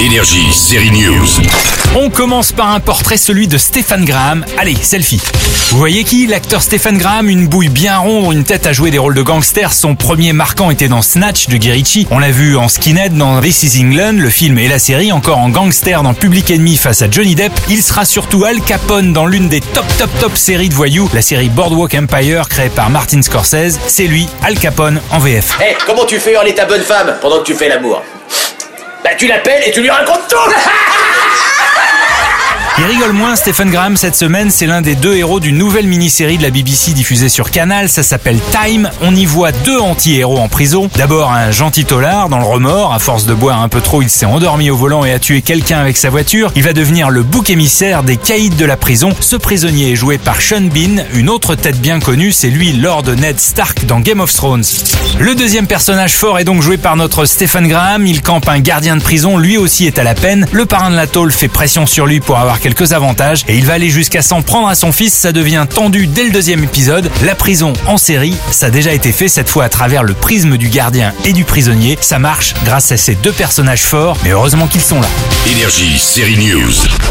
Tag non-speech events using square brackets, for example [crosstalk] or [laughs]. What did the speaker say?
Énergie, série News. On commence par un portrait, celui de Stéphane Graham. Allez, selfie. Vous voyez qui L'acteur Stéphane Graham, une bouille bien ronde, une tête à jouer des rôles de gangster. Son premier marquant était dans Snatch de Guy On l'a vu en Skinhead dans This Is England, le film et la série, encore en gangster dans Public Enemy face à Johnny Depp. Il sera surtout Al Capone dans l'une des top top top séries de voyous, la série Boardwalk Empire créée par Martin Scorsese. C'est lui, Al Capone, en VF. Hé, comment tu fais en ta bonne femme pendant que tu fais l'amour? Bah tu l'appelles et tu lui racontes tout [laughs] Il rigole moins, Stephen Graham, cette semaine, c'est l'un des deux héros d'une nouvelle mini-série de la BBC diffusée sur Canal, ça s'appelle Time. On y voit deux anti-héros en prison. D'abord un gentil tolard dans le remords, à force de boire un peu trop, il s'est endormi au volant et a tué quelqu'un avec sa voiture. Il va devenir le bouc émissaire des caïds de la prison. Ce prisonnier est joué par Sean Bean, une autre tête bien connue, c'est lui Lord Ned Stark dans Game of Thrones. Le deuxième personnage fort est donc joué par notre Stephen Graham, il campe un gardien de prison, lui aussi est à la peine. Le parrain de la tôle fait pression sur lui pour avoir quelques avantages et il va aller jusqu'à s'en prendre à son fils. Ça devient tendu dès le deuxième épisode. La prison en série, ça a déjà été fait cette fois à travers le prisme du gardien et du prisonnier. Ça marche grâce à ces deux personnages forts, mais heureusement qu'ils sont là. Énergie, série News.